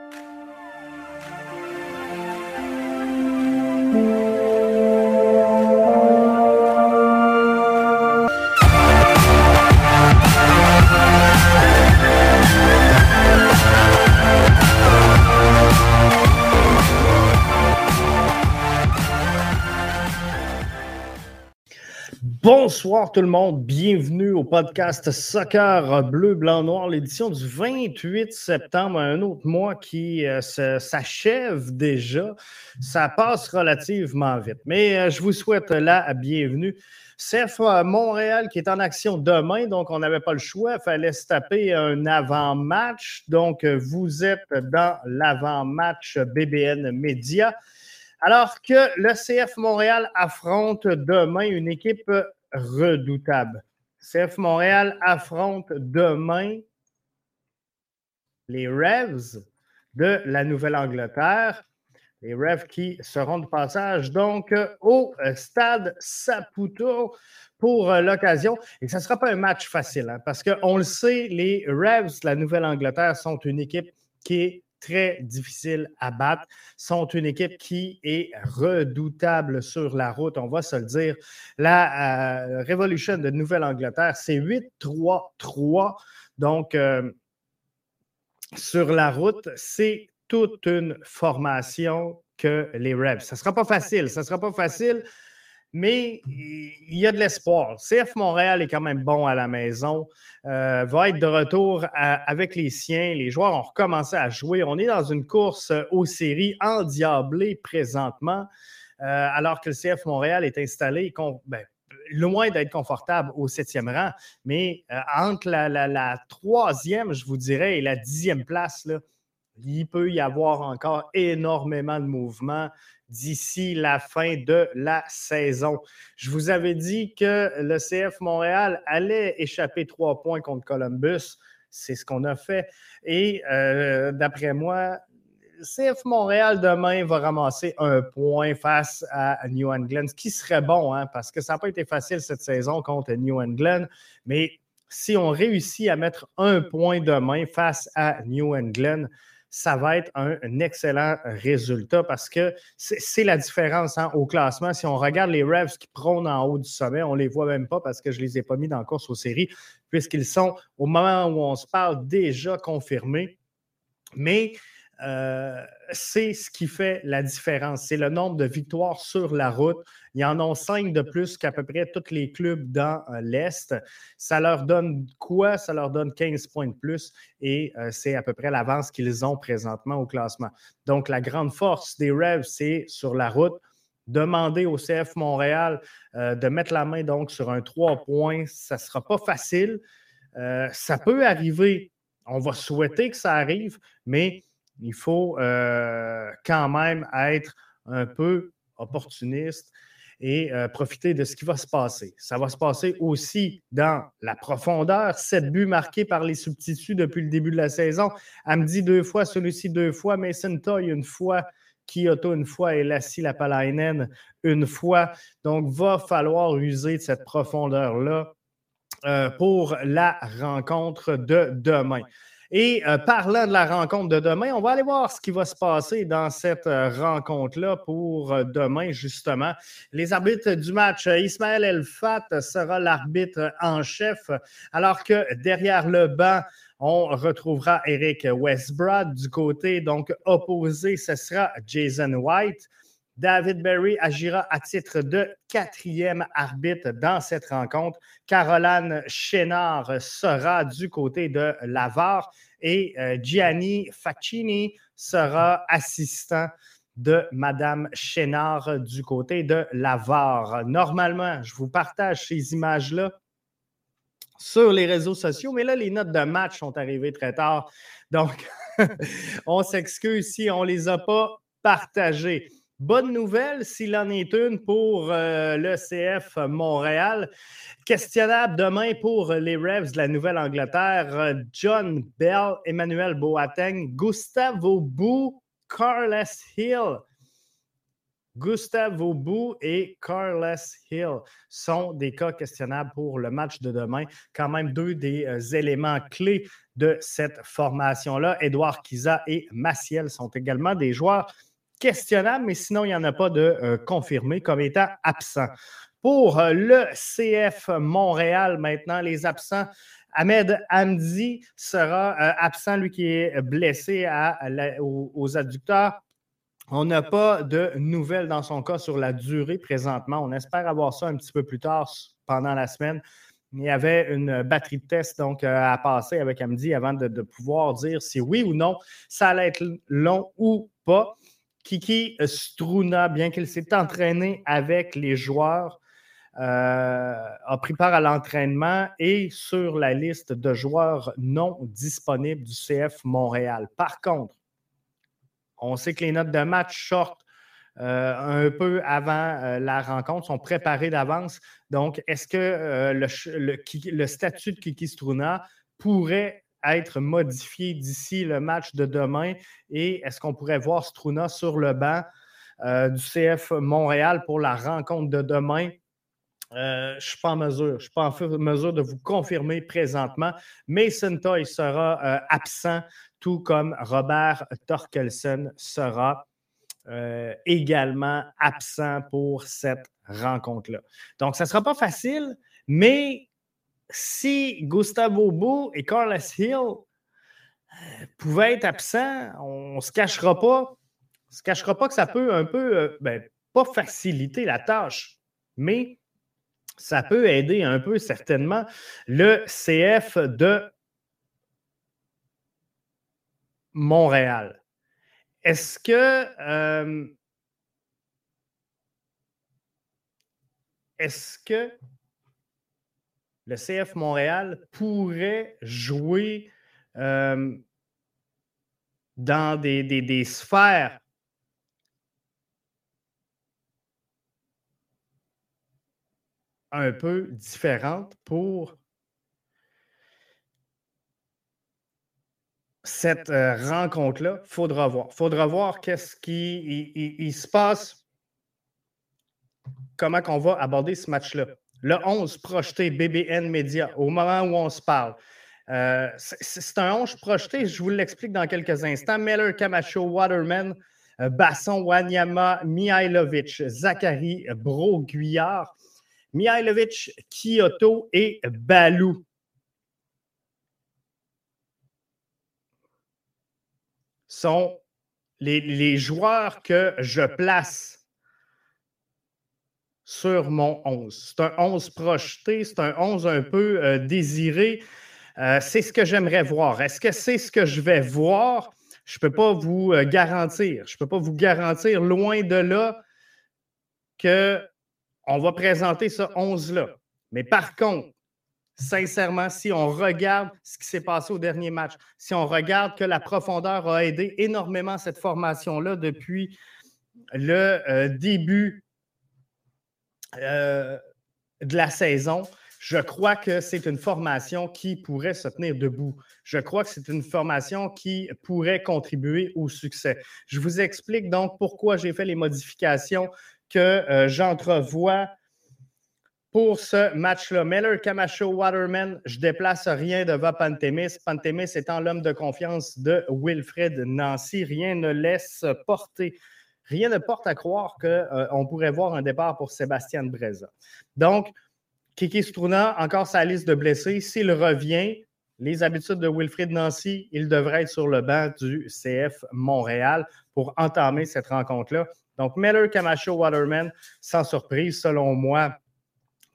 Thank you Bonsoir tout le monde, bienvenue au podcast Soccer Bleu, Blanc, Noir, l'édition du 28 septembre, un autre mois qui euh, s'achève déjà. Ça passe relativement vite, mais euh, je vous souhaite la bienvenue. CF euh, Montréal qui est en action demain, donc on n'avait pas le choix, il fallait se taper un avant-match. Donc vous êtes dans l'avant-match BBN Média. Alors que le CF Montréal affronte demain une équipe redoutable. CF Montréal affronte demain les Revs de la Nouvelle-Angleterre. Les Revs qui seront de passage donc au stade Saputo pour l'occasion. Et ce ne sera pas un match facile hein, parce qu'on le sait, les Revs de la Nouvelle-Angleterre sont une équipe qui est très difficile à battre, sont une équipe qui est redoutable sur la route, on va se le dire. La euh, Revolution de Nouvelle-Angleterre, c'est 8-3-3. Donc, euh, sur la route, c'est toute une formation que les Rebs. Ça ne sera pas facile, ça ne sera pas facile mais il y a de l'espoir. CF Montréal est quand même bon à la maison, euh, va être de retour avec les siens. Les joueurs ont recommencé à jouer. On est dans une course aux séries endiablée présentement, euh, alors que le CF Montréal est installé ben, loin d'être confortable au septième rang, mais euh, entre la, la, troisième, je vous dirais, et la dixième place, là, il peut y avoir encore énormément de mouvements d'ici la fin de la saison. Je vous avais dit que le CF Montréal allait échapper trois points contre Columbus. C'est ce qu'on a fait. Et euh, d'après moi, CF Montréal demain va ramasser un point face à New England, ce qui serait bon, hein, parce que ça n'a pas été facile cette saison contre New England. Mais si on réussit à mettre un point demain face à New England, ça va être un, excellent résultat parce que c'est la différence hein, au classement. Si on regarde les Revs qui prônent en haut du sommet, on ne les voit même pas parce que je ne les ai pas mis dans la course aux séries, puisqu'ils sont, au moment où on se parle, déjà confirmés. Mais euh, c'est ce qui fait la différence. C'est le nombre de victoires sur la route. Il y en a cinq de plus qu'à peu près tous les clubs dans euh, l'Est. Ça leur donne quoi? Ça leur donne 15 points de plus et euh, c'est à peu près l'avance qu'ils ont présentement au classement. Donc, la grande force des Revs, c'est sur la route. Demander au CF Montréal de mettre la main donc sur un 3 points, ça ne sera pas facile. ça peut arriver. On va souhaiter que ça arrive, mais il faut euh, quand même être un peu opportuniste et euh, profiter de ce qui va se passer. Ça va se passer aussi dans la profondeur. Sept buts marqués par les substituts depuis le début de la saison. Amdi deux fois, celui-ci deux fois, Mason Toy une fois, Kyoto une fois et Lassie Lapalainen une fois. Donc, va falloir user de cette profondeur-là euh, pour la rencontre de demain. Et euh, parlant de la rencontre de demain, on va aller voir ce qui va se passer dans cette euh, rencontre-là pour euh, demain, justement. Les arbitres du match, Ismaël Elfat sera l'arbitre en chef, alors que derrière le banc, on retrouvera Eric Westbrod du côté donc opposé, ce sera Jason White. David Berry agira à titre de quatrième arbitre dans cette rencontre. Caroline Chénard sera du côté de Lavar et euh, Gianni Faccini sera assistant de Madame Chénard du côté de Lavar. Normalement, je vous partage ces images-là sur les réseaux sociaux, mais là, les notes de match sont arrivées très tard. Donc, on s'excuse si on ne les a pas partagées. Bonne nouvelle, s'il en est une, pour euh, l'ECF Montréal. Questionnable demain pour les Revs de la Nouvelle-Angleterre. John Bell, Emmanuel Boateng, Gustavo Bou, Carles Hill. Gustavo Bou et Carlos Hill sont des cas questionnables pour le match de demain. Quand même deux des euh, éléments clés de cette formation-là. Edouard Kiza et Maciel sont également des joueurs questionnables, mais sinon, il n'y en a pas de euh, confirmés comme étant absents. Pour euh, le CF Montréal, maintenant, les absents. Ahmed Hamdi sera absent, lui qui est blessé aux adducteurs. On n'a pas de nouvelles dans son cas sur la durée présentement. On espère avoir ça un petit peu plus tard pendant la semaine. Il y avait une batterie de tests donc, euh, à passer avec Amdi avant de, pouvoir dire si oui ou non ça allait être long ou pas. Kiki Struna, bien qu'il s'est entraîné avec les joueurs, euh, a pris part à l'entraînement et sur la liste de joueurs non disponibles du CF Montréal. Par contre, on sait que les notes de match sortent euh, un peu avant euh, la rencontre, sont préparées d'avance. Donc, est-ce que euh, le, statut de Kiki Struna pourrait être modifié d'ici le match de demain? Et est-ce qu'on pourrait voir Struna sur le banc du CF Montréal pour la rencontre de demain? je ne suis pas en mesure. Je suis pas en mesure de vous confirmer présentement. Mason Toy sera absent tout comme Robert Torkelson sera euh, également absent pour cette rencontre-là. Donc, ça ne sera pas facile, mais si Gustavo Bou et Carlos Hill euh, pouvaient être absents, on ne se cachera pas. se cachera pas que ça peut un peu, euh, ben, pas faciliter la tâche, mais ça peut aider un peu certainement le CF de Montréal. Est-ce que euh, est-ce que le CF Montréal pourrait jouer euh, dans des, sphères un peu différentes pour cette euh, rencontre-là, il faudra voir. Faudra voir qu'est-ce qui se passe, comment on va aborder ce match-là. Le 11 projeté BBN Media, au moment où on se parle. Euh, c'est un 11 projeté, je vous l'explique dans quelques instants. Miller, Camacho, Waterman, euh, Basson, Wanyama, Mihailovic, Zachary, Bro-Guyard, Mihailovic, Kyoto et Balou. sont les, joueurs que je place sur mon 11. C'est un 11 projeté, c'est un 11 un peu euh, désiré. Euh, c'est ce que j'aimerais voir. Est-ce que c'est ce que je vais voir? Je ne peux pas vous euh, garantir. Je ne peux pas vous garantir loin de là qu'on va présenter ce 11-là. Mais par contre, sincèrement, si on regarde ce qui s'est passé au dernier match, si on regarde que la profondeur a aidé énormément cette formation-là depuis le début euh, de la saison, je crois que c'est une formation qui pourrait se tenir debout. Je crois que c'est une formation qui pourrait contribuer au succès. Je vous explique donc pourquoi j'ai fait les modifications que euh, j'entrevois pour ce match-là. Miller, Camacho, Waterman, je déplace rien devant Pantémis. Pantémis étant l'homme de confiance de Wilfred Nancy, rien ne laisse porter, rien ne porte à croire qu'on euh, pourrait voir un départ pour Sébastien Breza. Donc, Kiki Struna, encore sa liste de blessés. S'il revient, les habitudes de Wilfred Nancy, il devrait être sur le banc du CF Montréal pour entamer cette rencontre-là. Donc, Miller, Camacho, Waterman, sans surprise, selon moi,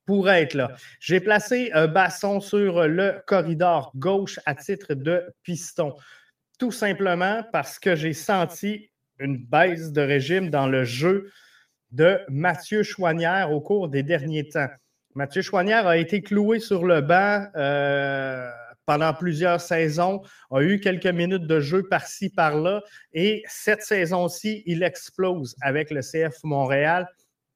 pourrait être là. J'ai placé un basson sur le corridor gauche à titre de piston. Tout simplement parce que j'ai senti une baisse de régime dans le jeu de Mathieu Chouanière au cours des derniers temps. Mathieu Chouanière a été cloué sur le banc euh, pendant plusieurs saisons, a eu quelques minutes de jeu par-ci, par-là, et cette saison-ci, il explose avec le CF Montréal.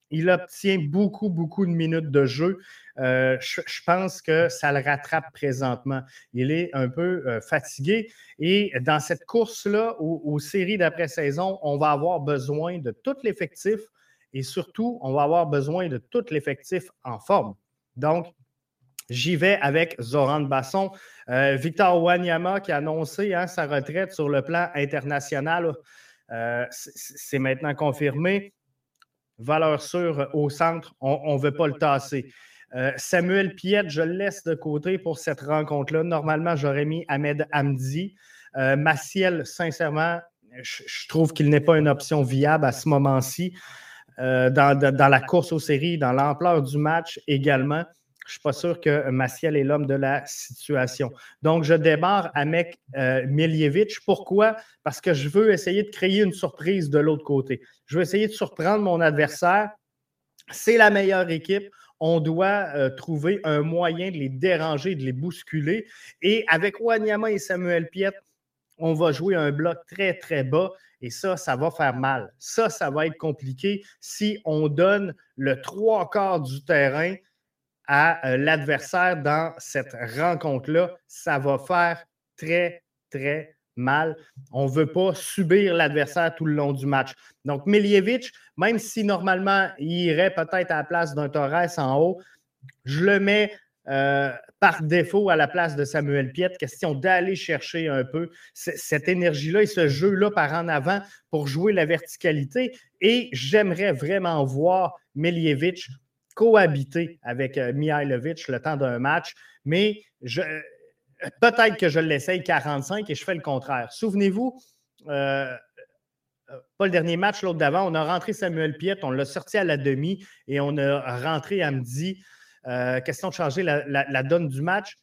Il obtient beaucoup, beaucoup de minutes de jeu. Euh, je, pense que ça le rattrape présentement. Il est un peu euh, fatigué. Et dans cette course-là, aux, séries d'après-saison, on va avoir besoin de tout l'effectif et surtout, on va avoir besoin de tout l'effectif en forme. Donc, J'y vais avec Zoran Basson. Euh, Victor Wanyama qui a annoncé hein, sa retraite sur le plan international. C'est maintenant confirmé. Valeur sûre au centre, on ne veut pas le tasser. Euh, Samuel Piette, je le laisse de côté pour cette rencontre-là. Normalement, j'aurais mis Ahmed Hamdi. Maciel, sincèrement, je, trouve qu'il n'est pas une option viable à ce moment-ci. dans, la course aux séries, dans l'ampleur du match également. Je ne suis pas sûr que Maciel est l'homme de la situation. Donc, je démarre avec euh, Miljevic. Pourquoi? Parce que je veux essayer de créer une surprise de l'autre côté. Je veux essayer de surprendre mon adversaire. C'est la meilleure équipe. On doit euh, trouver un moyen de les déranger, de les bousculer. Et avec Wanyama et Samuel Piet, on va jouer un bloc très, très bas. Et ça, ça va faire mal. Ça, ça va être compliqué si on donne le trois quarts du terrain à euh, l'adversaire dans cette rencontre-là, ça va faire très, très mal. On ne veut pas subir l'adversaire tout le long du match. Donc, Miljevic, même si normalement il irait peut-être à la place d'un Torres en haut, je le mets euh, par défaut à la place de Samuel Piet. Question d'aller chercher un peu cette énergie-là et ce jeu-là par en avant pour jouer la verticalité. Et j'aimerais vraiment voir Miljevic cohabiter avec euh, Mihailovic le temps d'un match, mais peut-être que je l'essaye 45 et je fais le contraire. Souvenez-vous, euh, euh, pas le dernier match, l'autre d'avant, on a rentré Samuel Piet, on l'a sorti à la demi et on a rentré à midi. question de changer la donne du match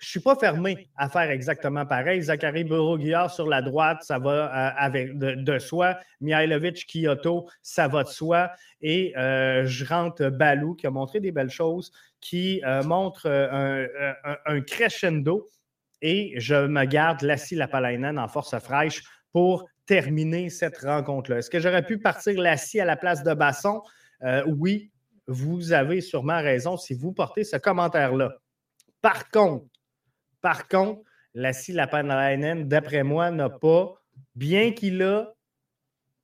je ne suis pas fermé à faire exactement pareil. Zachary Bureau-Guillard sur la droite, ça va euh, de, soi. Mihailovic, Kyoto, ça va de soi. Et euh, je rentre Balou, qui a montré des belles choses, qui euh, montre un, crescendo. Et je me garde Lassie Lapalainen en force fraîche pour terminer cette rencontre-là. Est-ce que j'aurais pu partir Lassie à la place de Basson? oui, vous avez sûrement raison si vous portez ce commentaire-là. Par contre, par contre, Lassie Lapanainen, d'après moi, n'a pas, bien qu'il a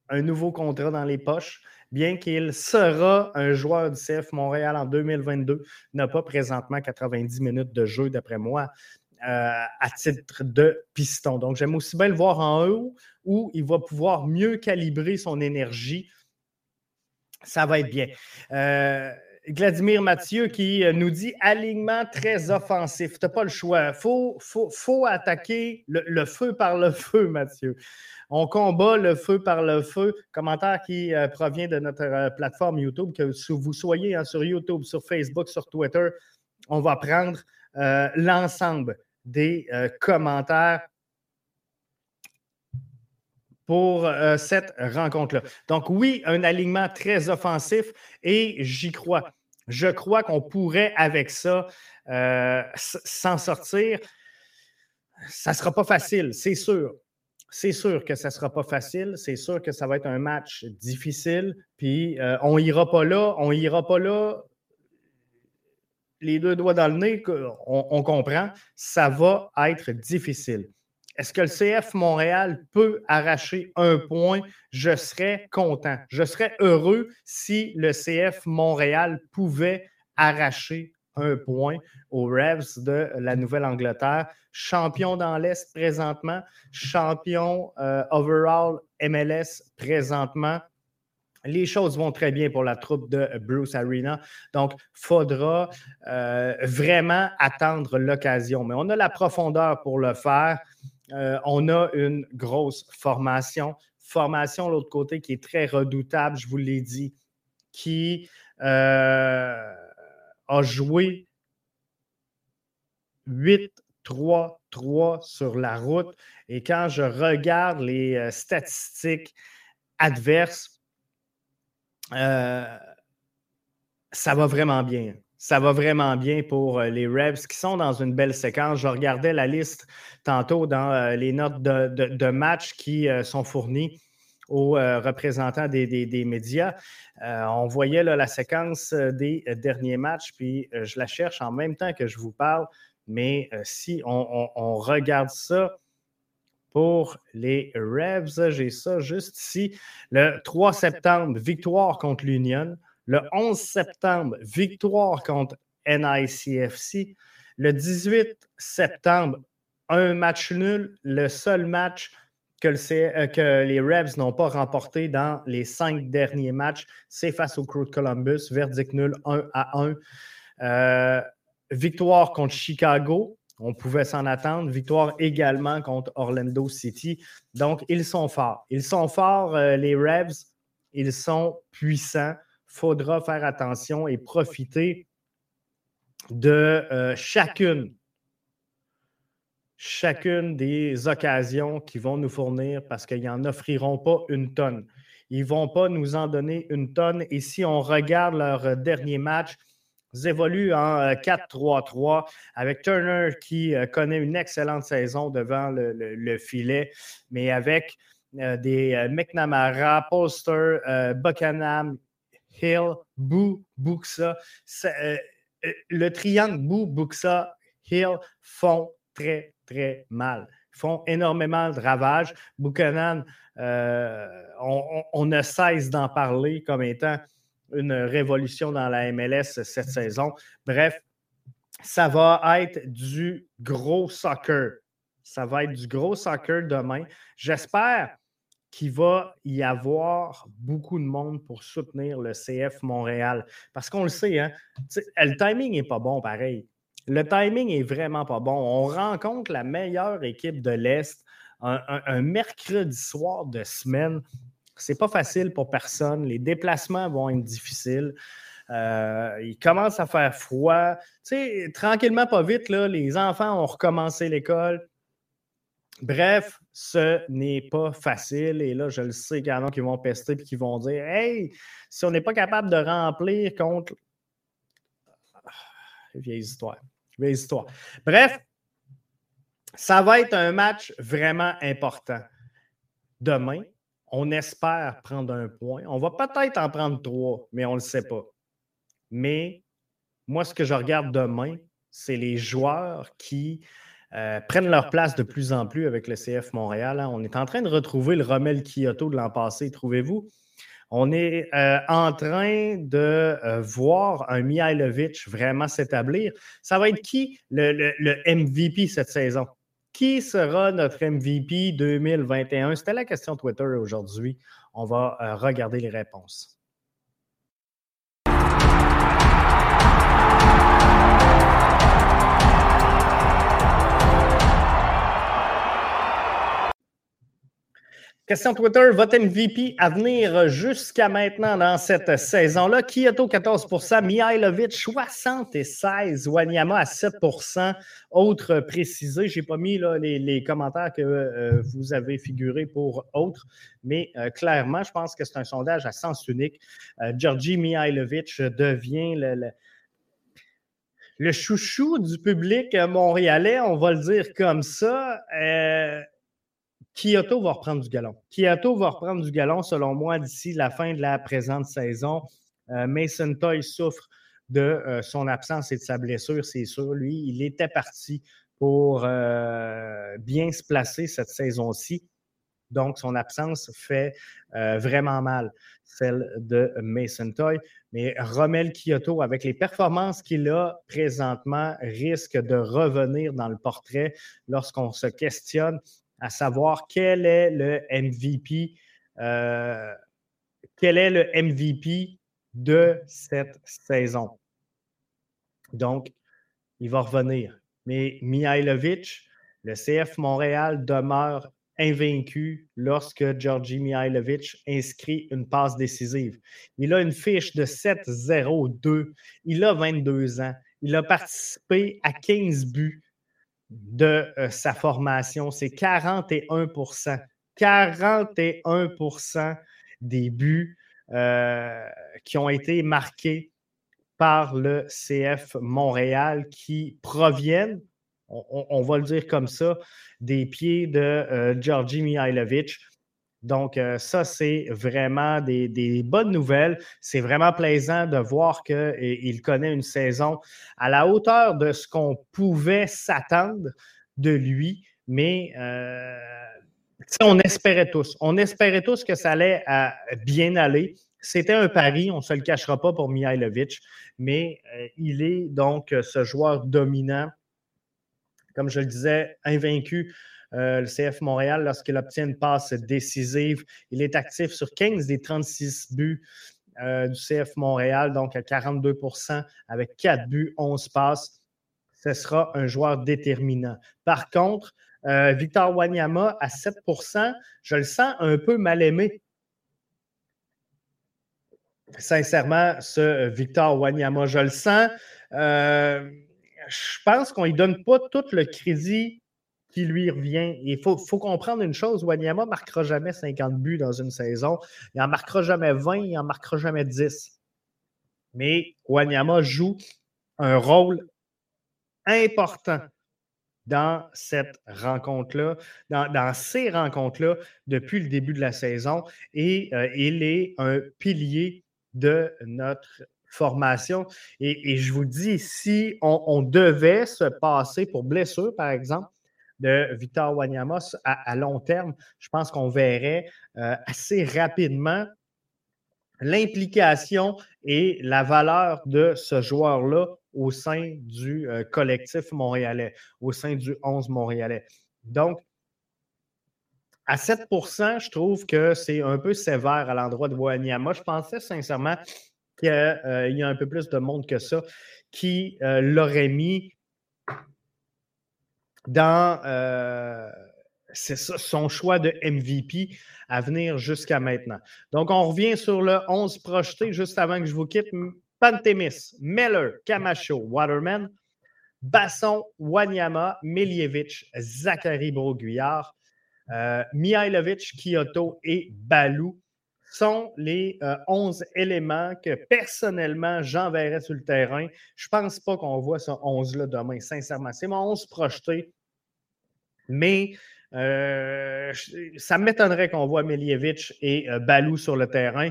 un nouveau contrat dans les poches, bien qu'il sera un joueur du CF Montréal en 2022, n'a pas présentement 90 minutes de jeu, d'après moi, euh, à titre de piston. Donc, j'aime aussi bien le voir en haut où il va pouvoir mieux calibrer son énergie. Ça va être bien. Euh, Vladimir Mathieu qui euh, nous dit alignement très offensif. Tu n'as pas le choix. Il faut, attaquer le, feu par le feu, Mathieu. On combat le feu par le feu. Commentaire qui euh, provient de notre euh, plateforme YouTube, que vous soyez hein, sur YouTube, sur Facebook, sur Twitter, on va prendre l'ensemble des commentaires pour cette rencontre-là. Donc oui, un alignement très offensif et j'y crois. Je crois qu'on pourrait, avec ça, euh, s'en sortir. Ça ne sera pas facile, c'est sûr. C'est sûr que ça ne sera pas facile. C'est sûr que ça va être un match difficile. Puis euh, on n'ira pas là. On n'ira pas là les deux doigts dans le nez, on comprend. Ça va être difficile. Est-ce que le CF Montréal peut arracher un point? Je serais content. Je serais heureux si le CF Montréal pouvait arracher un point aux Revs de la Nouvelle-Angleterre. Champion dans l'Est présentement, champion euh, overall MLS présentement. Les choses vont très bien pour la troupe de Bruce Arena. Donc, il faudra euh, vraiment attendre l'occasion. Mais on a la profondeur pour le faire. Euh, on a une grosse formation. Formation, l'autre côté, qui est très redoutable, je vous l'ai dit, qui euh, a joué 8-3-3 sur la route. Et quand je regarde les euh, statistiques adverses, ça va vraiment bien ça va vraiment bien pour euh, les Revs qui sont dans une belle séquence. Je regardais la liste tantôt dans euh, les notes de, de, match qui euh, sont fournies aux représentants des, médias. on voyait la séquence des derniers matchs, puis je la cherche en même temps que je vous parle. Mais si on, regarde ça, pour les Revs. J'ai ça juste ici. Le 3 septembre, victoire contre l'Union. Le 11 septembre, victoire contre NICFC. Le 18 septembre, un match nul, le seul match que, euh, que les Revs n'ont pas remporté dans les cinq derniers matchs, c'est face au Crew de Columbus, verdict nul 1 à 1. Euh, victoire contre Chicago, on pouvait s'en attendre. Victoire également contre Orlando City. Donc, ils sont forts. Ils sont forts, euh, les Revs. Ils sont puissants. Faudra faire attention et profiter de chacune chacune des occasions qu'ils vont nous fournir parce qu'ils n'en offriront pas une tonne. Ils ne vont pas nous en donner une tonne. Et si on regarde leur dernier match, ils évoluent en 4-3-3 euh, avec Turner qui euh, connaît une excellente saison devant le, filet, mais avec euh, des McNamara, Polster, Buchanan, Hill, Boo, Buxa. le triangle Boo, Buxa, Hill font très, très mal. Ils font énormément de ravages. Buchanan, euh, on, ne cesse d'en parler comme étant une révolution dans la MLS cette saison. Bref, ça va être du gros soccer. Ça va être du gros soccer demain. J'espère qu'il va y avoir beaucoup de monde pour soutenir le CF Montréal. Parce qu'on le sait, hein, le timing n'est pas bon pareil. Le timing est vraiment pas bon. On rencontre la meilleure équipe de l'Est un, mercredi soir de semaine. C'est pas facile pour personne. Les déplacements vont être difficiles. Euh, il commence à faire froid. Tu tranquillement, pas vite, là, les enfants ont recommencé l'école. Bref, ce n'est pas facile. Et là, je le sais qu'il y en a qui vont pester et qui vont dire Hey, si on n'est pas capable de remplir contre. Ah, vieille histoire. Bref, ça va être un match vraiment important. Demain, on espère prendre un point. On va peut-être en prendre trois, mais on ne le sait pas. Mais moi, ce que je regarde demain, c'est les joueurs qui euh, prennent leur place de plus en plus avec le CF Montréal. Hein. On est en train de retrouver le Rommel Kyoto de l'an passé, trouvez-vous? On est euh, en train de euh, voir un Mihailovic vraiment s'établir. Ça va être qui le, MVP cette saison? Qui sera notre MVP 2021? C'était la question Twitter aujourd'hui. On va regarder les réponses. Question Twitter, votre MVP à venir jusqu'à maintenant dans cette saison-là? Kyoto 14% Mihailovic 76 Wanyama à 7 Autre précisé, je n'ai pas mis les, commentaires que euh, vous avez figurés pour autres, mais euh, clairement, je pense que c'est un sondage à sens unique. Euh, Georgi Mihailovic devient le, le chouchou du public montréalais, on va le dire comme ça. Kyoto va reprendre du galon. Kyoto va reprendre du galon, selon moi, d'ici la fin de la présente saison. Euh, Mason Toy souffre de euh, son absence et de sa blessure, c'est sûr. Lui, il était parti pour euh, bien se placer cette saison-ci. Donc, son absence fait vraiment mal, celle de Mason Toy. Mais Romel Kyoto, avec les performances qu'il a présentement, risque de revenir dans le portrait lorsqu'on se questionne à savoir quel est le MVP, euh, quel MVP de cette saison. Donc, il va revenir. Mais Mihailovic, le CF Montréal demeure invaincu lorsque Georgi Mihailovic inscrit une passe décisive. Il a une fiche de 7-0-2. Il a 22 ans. Il a participé à 15 buts de euh, sa formation. C'est 41% 41% des buts euh, qui ont été marqués par le CF Montréal qui proviennent, on, va le dire comme ça, des pieds de euh, Georgi Mihailovic. Donc, euh, ça, c'est vraiment des, bonnes nouvelles. C'est vraiment plaisant de voir qu'il connaît une saison à la hauteur de ce qu'on pouvait s'attendre de lui. Mais euh, on espérait tous. On espérait tous que ça allait bien aller. C'était un pari, on ne se le cachera pas pour Mihailovic, mais il est donc ce joueur dominant, comme je le disais, invaincu euh, le CF Montréal, lorsqu'il obtient une passe décisive, il est actif sur 15 des 36 buts euh, du CF Montréal, donc à 42% avec 4 buts, 11 passes. Ce sera un joueur déterminant. Par contre, euh, Victor Wanyama à 7% je le sens un peu mal aimé. Sincèrement, ce Victor Wanyama, je le sens. je pense qu'on ne lui donne pas tout le crédit qui lui revient. Il faut, comprendre une chose, Wanyama ne marquera jamais 50 buts dans une saison. Il n'en marquera jamais 20, il n'en marquera jamais 10. Mais Wanyama joue un rôle important dans cette rencontre-là, dans, ces rencontres-là depuis le début de la saison. Et euh, il est un pilier de notre formation. Et, je vous dis, si on, devait se passer pour blessure, par exemple, de Victor Wanyama à, long terme, je pense qu'on verrait euh, assez rapidement l'implication et la valeur de ce joueur-là au sein du euh, collectif montréalais, au sein du 11 montréalais. Donc, à 7% je trouve que c'est un peu sévère à l'endroit de Wanyama. Je pensais sincèrement qu'il euh, y a un peu plus de monde que ça qui l'aurait mis dans euh, son choix de MVP à venir jusqu'à maintenant. Donc, on revient sur le 11 projeté juste avant que je vous quitte. Pantemis, Meller, Camacho, Waterman, Basson, Wanyama, Milievich, Zachary Broguillard, euh, Mihailovic, Kyoto et Balou sont les 11 euh, éléments que personnellement j'enverrai sur le terrain. Je ne pense pas qu'on voit ce 11-là demain, sincèrement. C'est mon 11 projeté. Mais euh, ça m'étonnerait qu'on voit Miljevic et euh, Balou sur le terrain.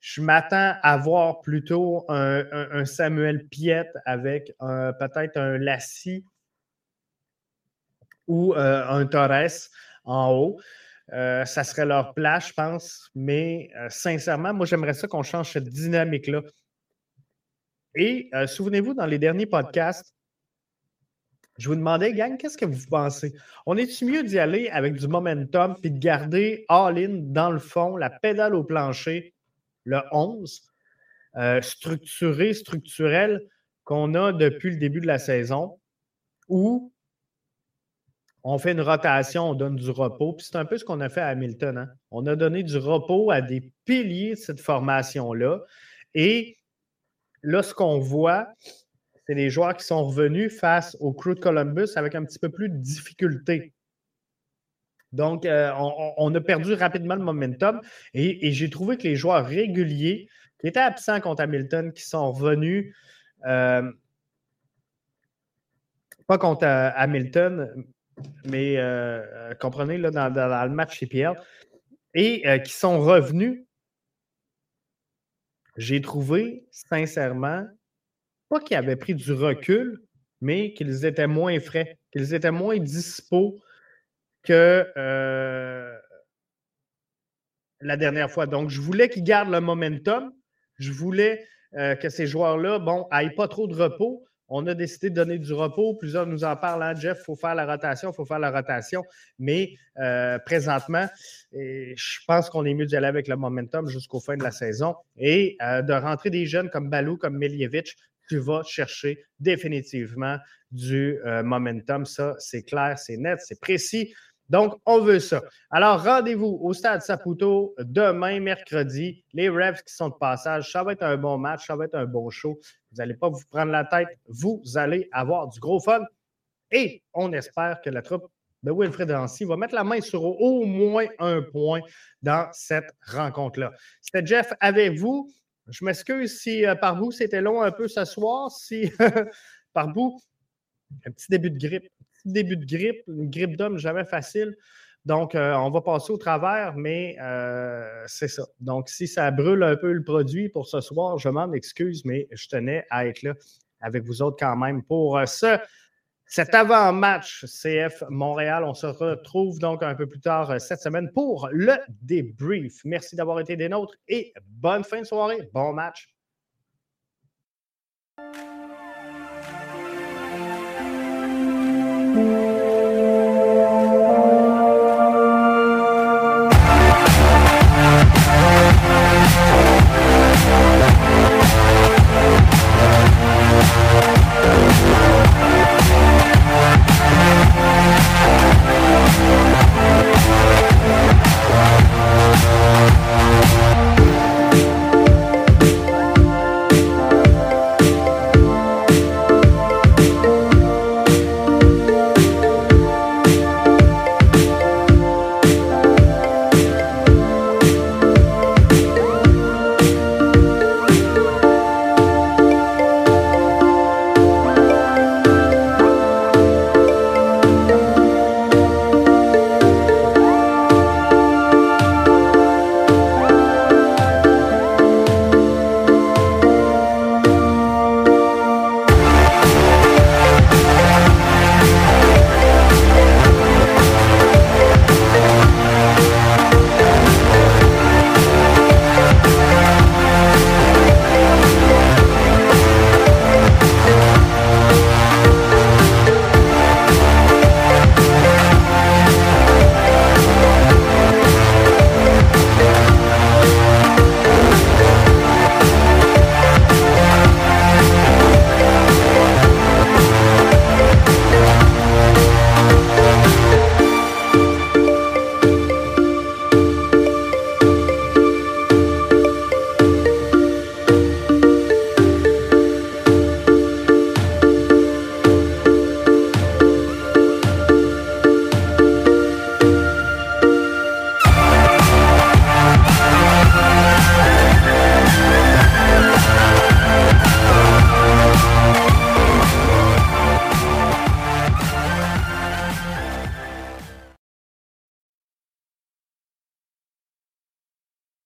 Je m'attends à voir plutôt un, Samuel Piette avec peut-être un Lassie ou euh, un Torres en haut. ça serait leur place, je pense. Mais sincèrement, moi, j'aimerais ça qu'on change cette dynamique-là. Et souvenez-vous, dans les derniers podcasts, je vous demandais, gang, qu'est-ce que vous pensez? On est-tu mieux d'y aller avec du momentum puis de garder all-in dans le fond, la pédale au plancher, le 11, euh, structuré, structurel qu'on a depuis le début de la saison, ou on fait une rotation, on donne du repos. Puis c'est un peu ce qu'on a fait à Hamilton. Hein? On a donné du repos à des piliers de cette formation-là. Et là, ce qu'on voit, c'est les joueurs qui sont revenus face au crew de Columbus avec un petit peu plus de difficulté. Donc, euh, on, a perdu rapidement le momentum et, j'ai trouvé que les joueurs réguliers qui étaient absents contre Hamilton, qui sont revenus, euh, pas contre euh, Hamilton, mais comprenez, là, dans, dans, le match CPL, et qui sont revenus, j'ai trouvé sincèrement pas qu'ils avaient pris du recul, mais qu'ils étaient moins frais, qu'ils étaient moins dispos que euh, la dernière fois. Donc, je voulais qu'ils gardent le momentum. Je voulais euh, que ces joueurs-là, bon, n'aillent pas trop de repos. On a décidé de donner du repos. Plusieurs nous en parlent, hein, Jeff, il faut faire la rotation, il faut faire la rotation. Mais euh, présentement, je pense qu'on est mieux d'y aller avec le momentum jusqu'au fin de la saison et de rentrer des jeunes comme Balou, comme Miljevic, tu vas chercher définitivement du euh, momentum. Ça, c'est clair, c'est net, c'est précis. Donc, on veut ça. Alors, rendez-vous au Stade Saputo demain, mercredi. Les Revs qui sont de passage, ça va être un bon match, ça va être un bon show. Vous n'allez pas vous prendre la tête, vous allez avoir du gros fun. Et on espère que la troupe de Wilfred Dancy va mettre la main sur au moins un point dans cette rencontre-là. C'était Jeff avec vous. Je m'excuse si euh, par vous c'était long un peu ce soir, si par vous, un petit début de grippe. Petit début de grippe, une grippe d'homme jamais facile. Donc, euh, on va passer au travers, mais euh, c'est ça. Donc, si ça brûle un peu le produit pour ce soir, je m'en excuse, mais je tenais à être là avec vous autres quand même pour ce cet avant-match CF Montréal. On se retrouve donc un peu plus tard euh, cette semaine pour le débrief. Merci d'avoir été des nôtres et bonne fin de soirée. Bon match.